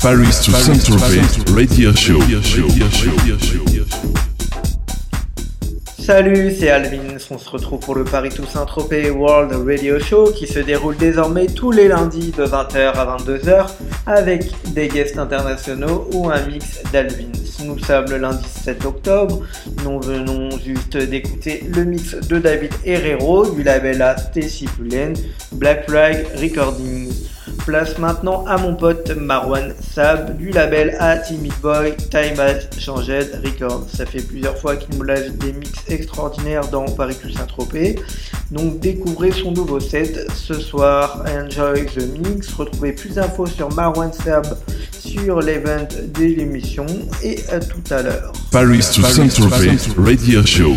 Paris to Saint-Tropez Radio Show. Salut, c'est Alvin. On se retrouve pour le Paris to Saint-Tropez World Radio Show qui se déroule désormais tous les lundis de 20h à 22h avec des guests internationaux ou un mix d'Alvin. Nous sommes le lundi 7 octobre. Nous venons juste d'écouter le mix de David Herrero du label A Stacy Black Flag Recordings. Place maintenant à mon pote Marwan Sab du label A Timid Boy Time Has Changed Records. Ça fait plusieurs fois qu'il nous lâche des mix extraordinaires dans Paris plus Saint-Tropez. Donc découvrez son nouveau set ce soir. Enjoy the mix. Retrouvez plus d'infos sur Marwan Sab sur l'event de l'émission et à tout à l'heure. Paris to Saint-Tropez Radio Show.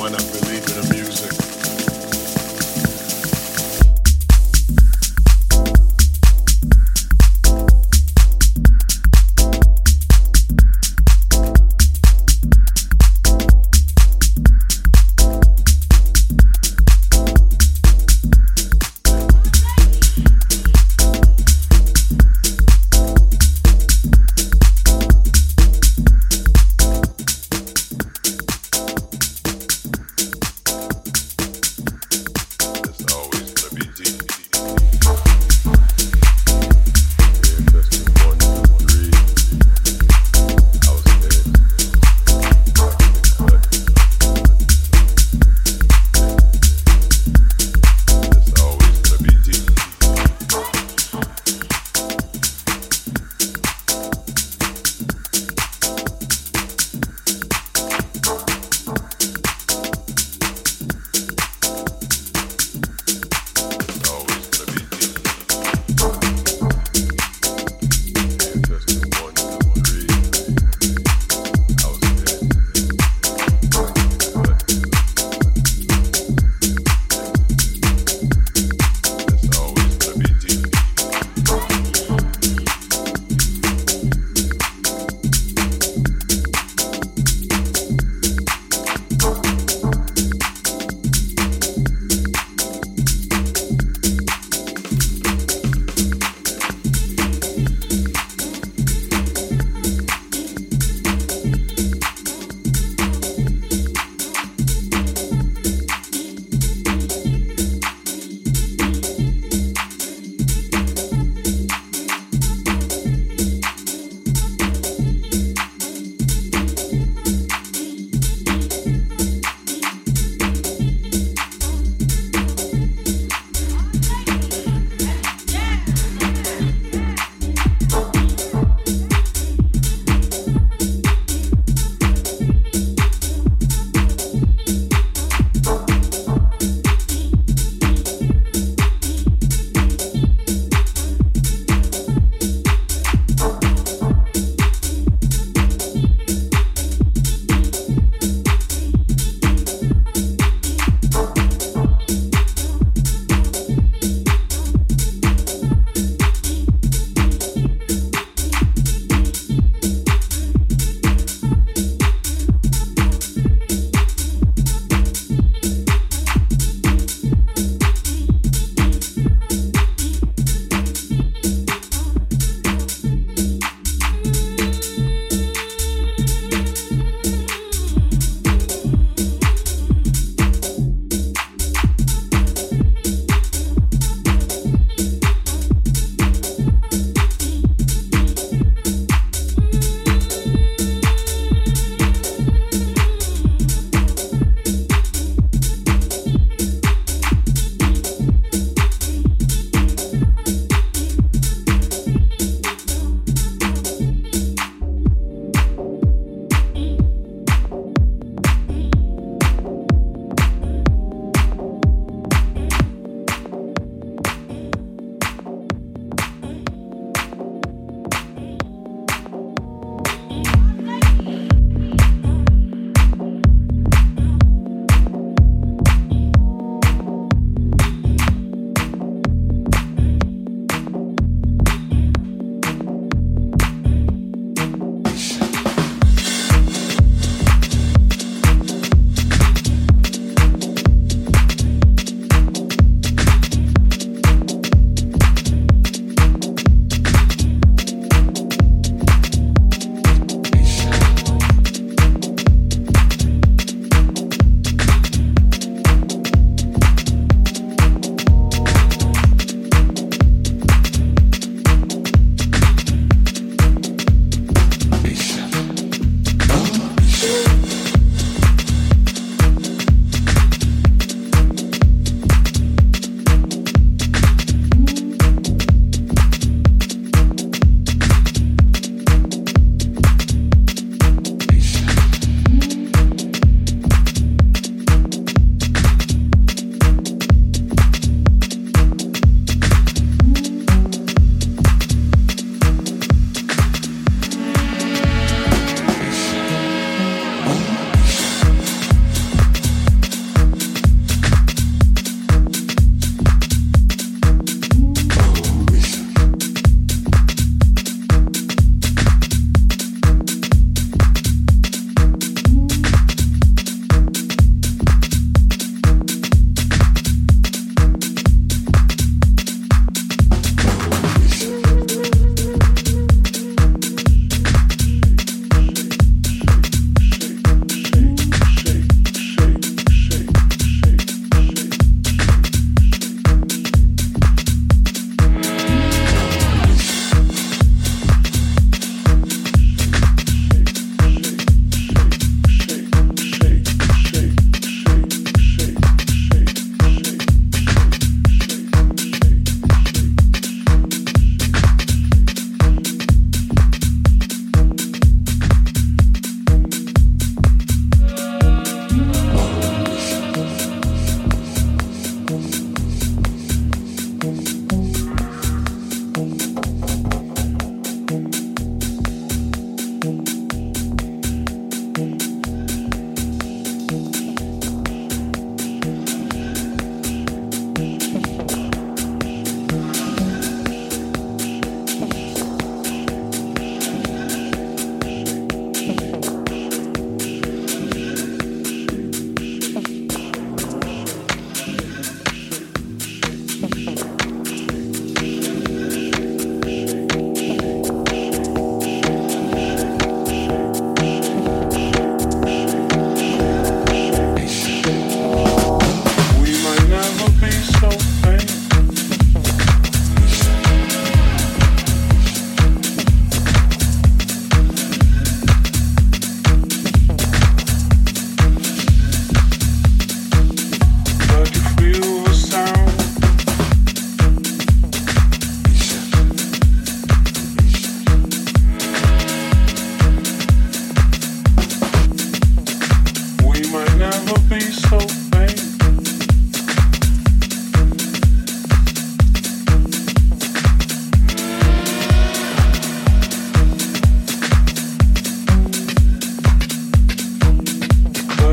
one I'm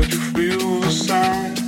you feel the sound.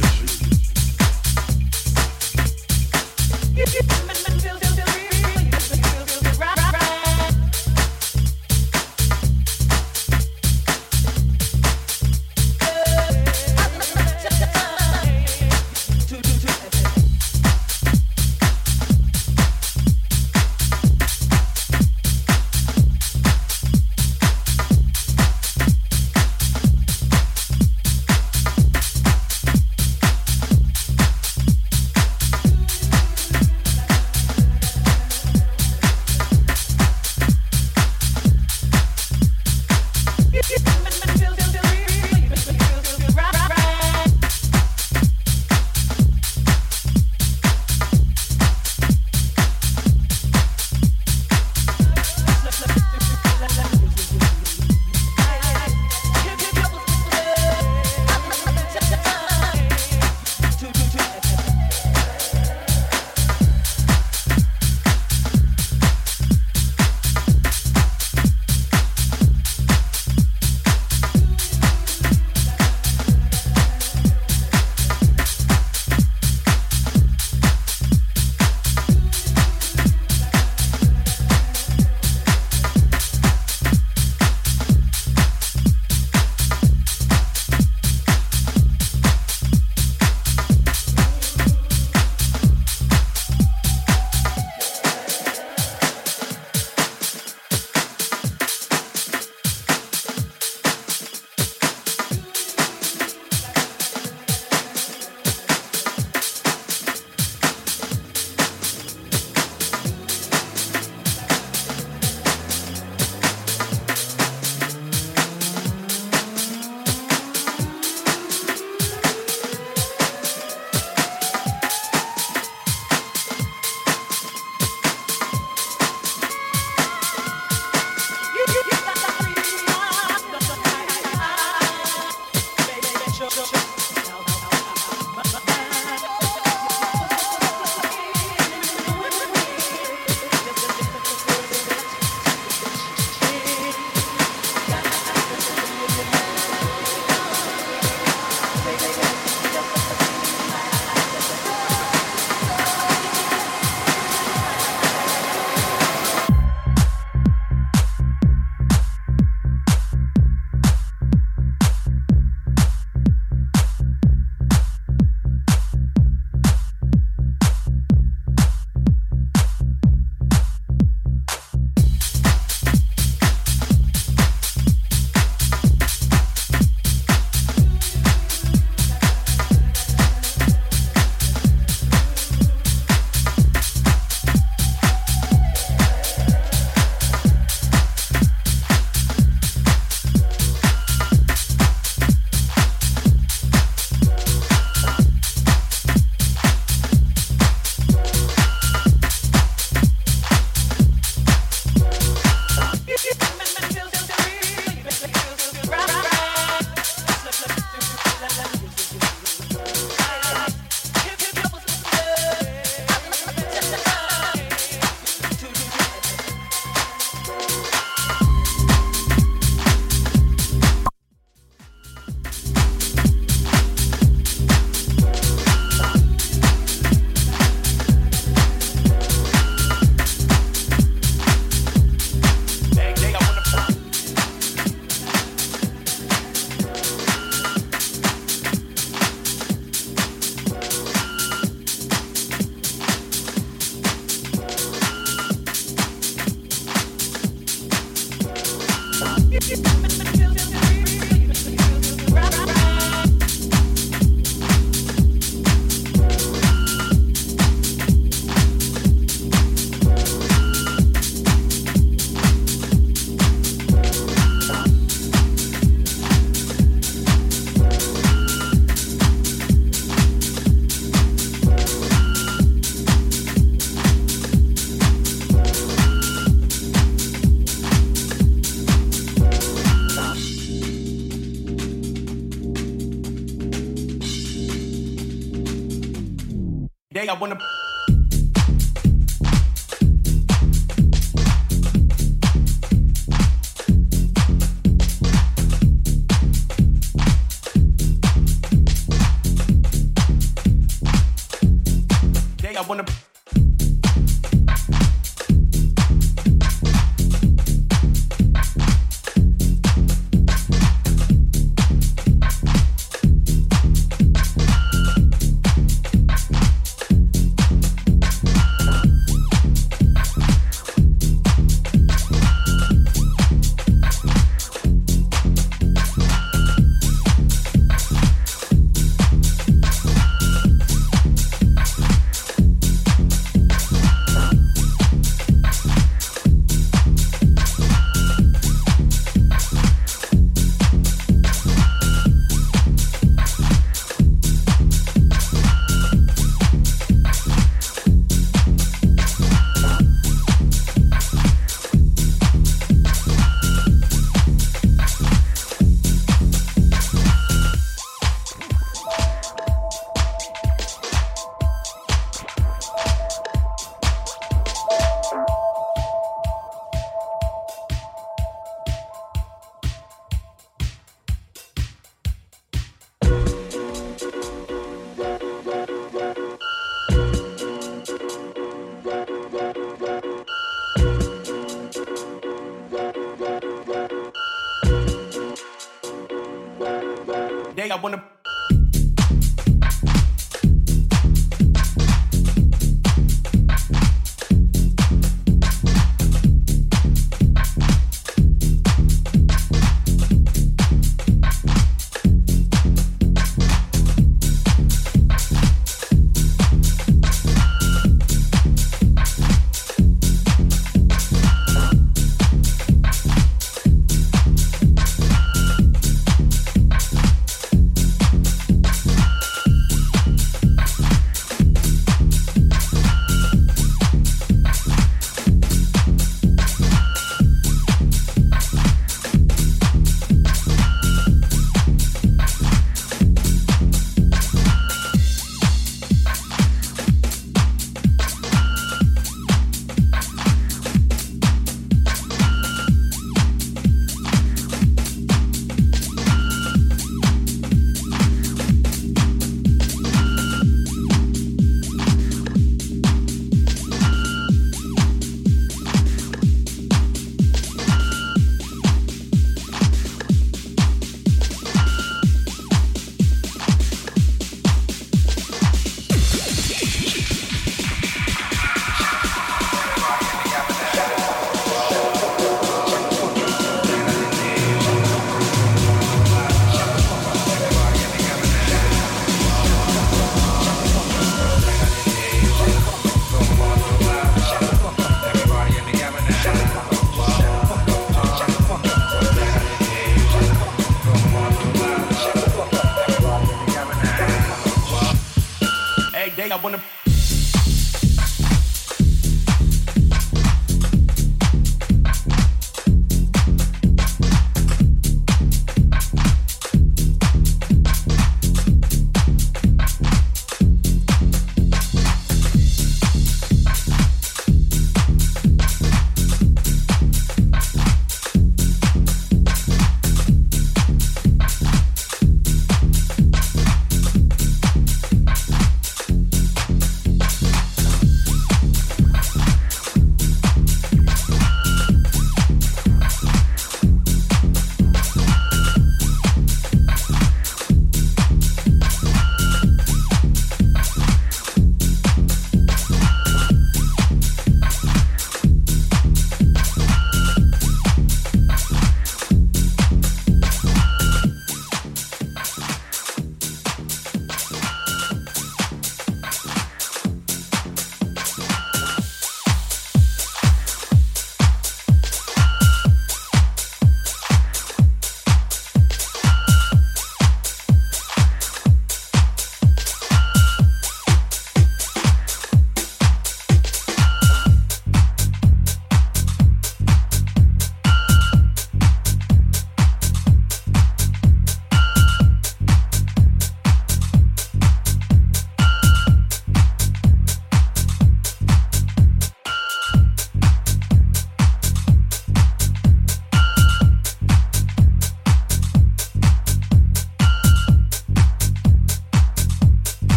I wanna.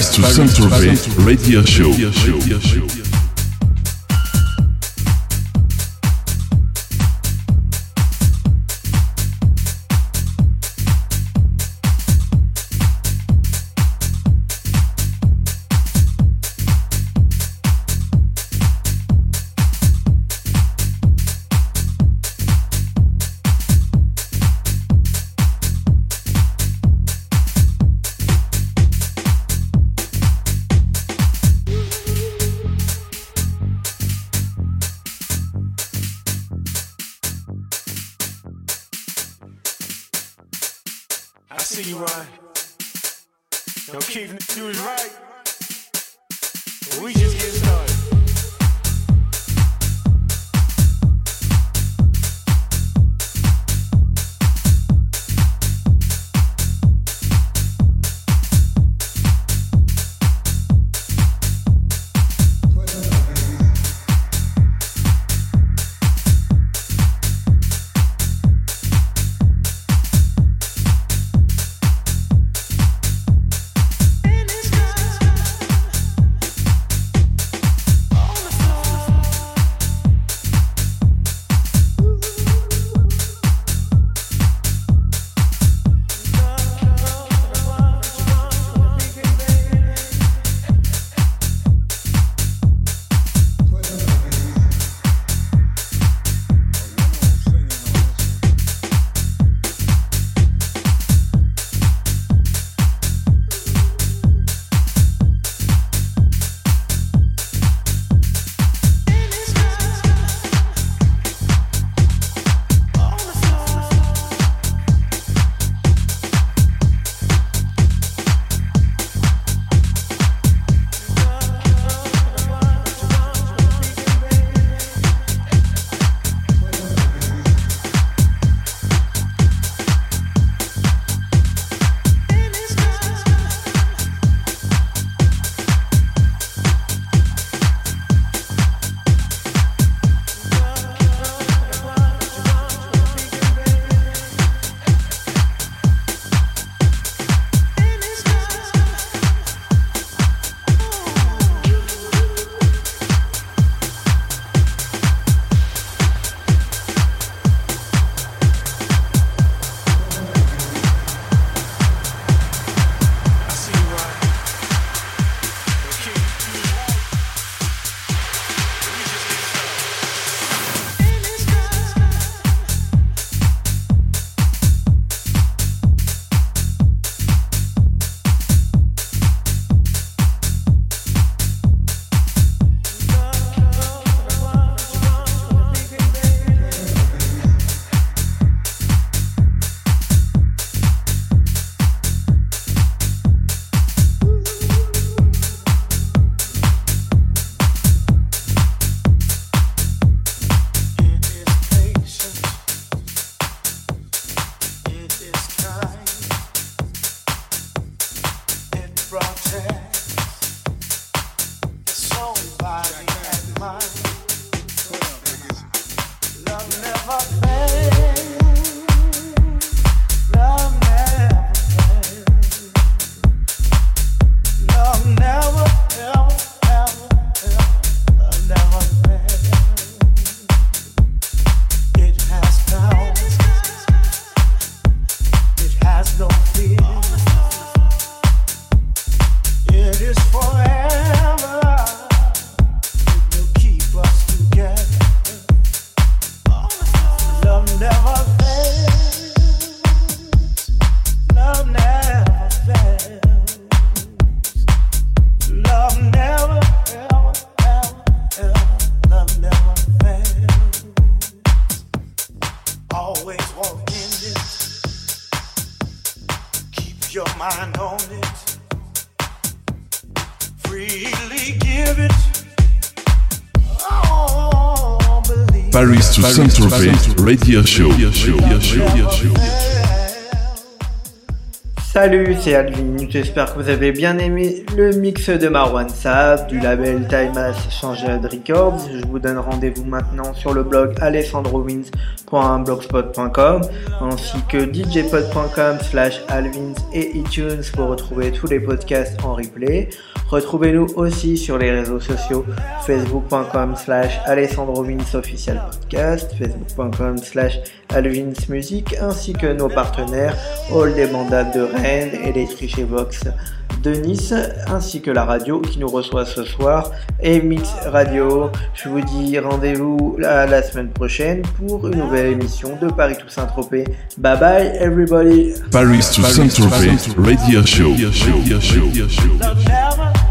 To Saint-Tropez Radio Show. Radio Show. Salut, c'est Alvin. J'espère que vous avez bien aimé le mix de Marwan Saab du label Time Has Changed Records. Je vous donne rendez-vous maintenant sur le blog alessandrowins.blogspot.com ainsi que djpod.com slash alvins et iTunes pour retrouver tous les podcasts en replay. Retrouvez-nous aussi sur les réseaux sociaux facebook.com slash official podcast, facebook.com slash alvinsmusic ainsi que nos partenaires All des Mandats de Rennes et les Triché Box de Nice ainsi que la radio qui nous reçoit ce soir et Mix Radio. Je vous dis rendez-vous la, la semaine prochaine pour une nouvelle émission de Paris to Saint-Tropez. Bye bye everybody. Paris to Saint-Tropez Radio Show. Radio show.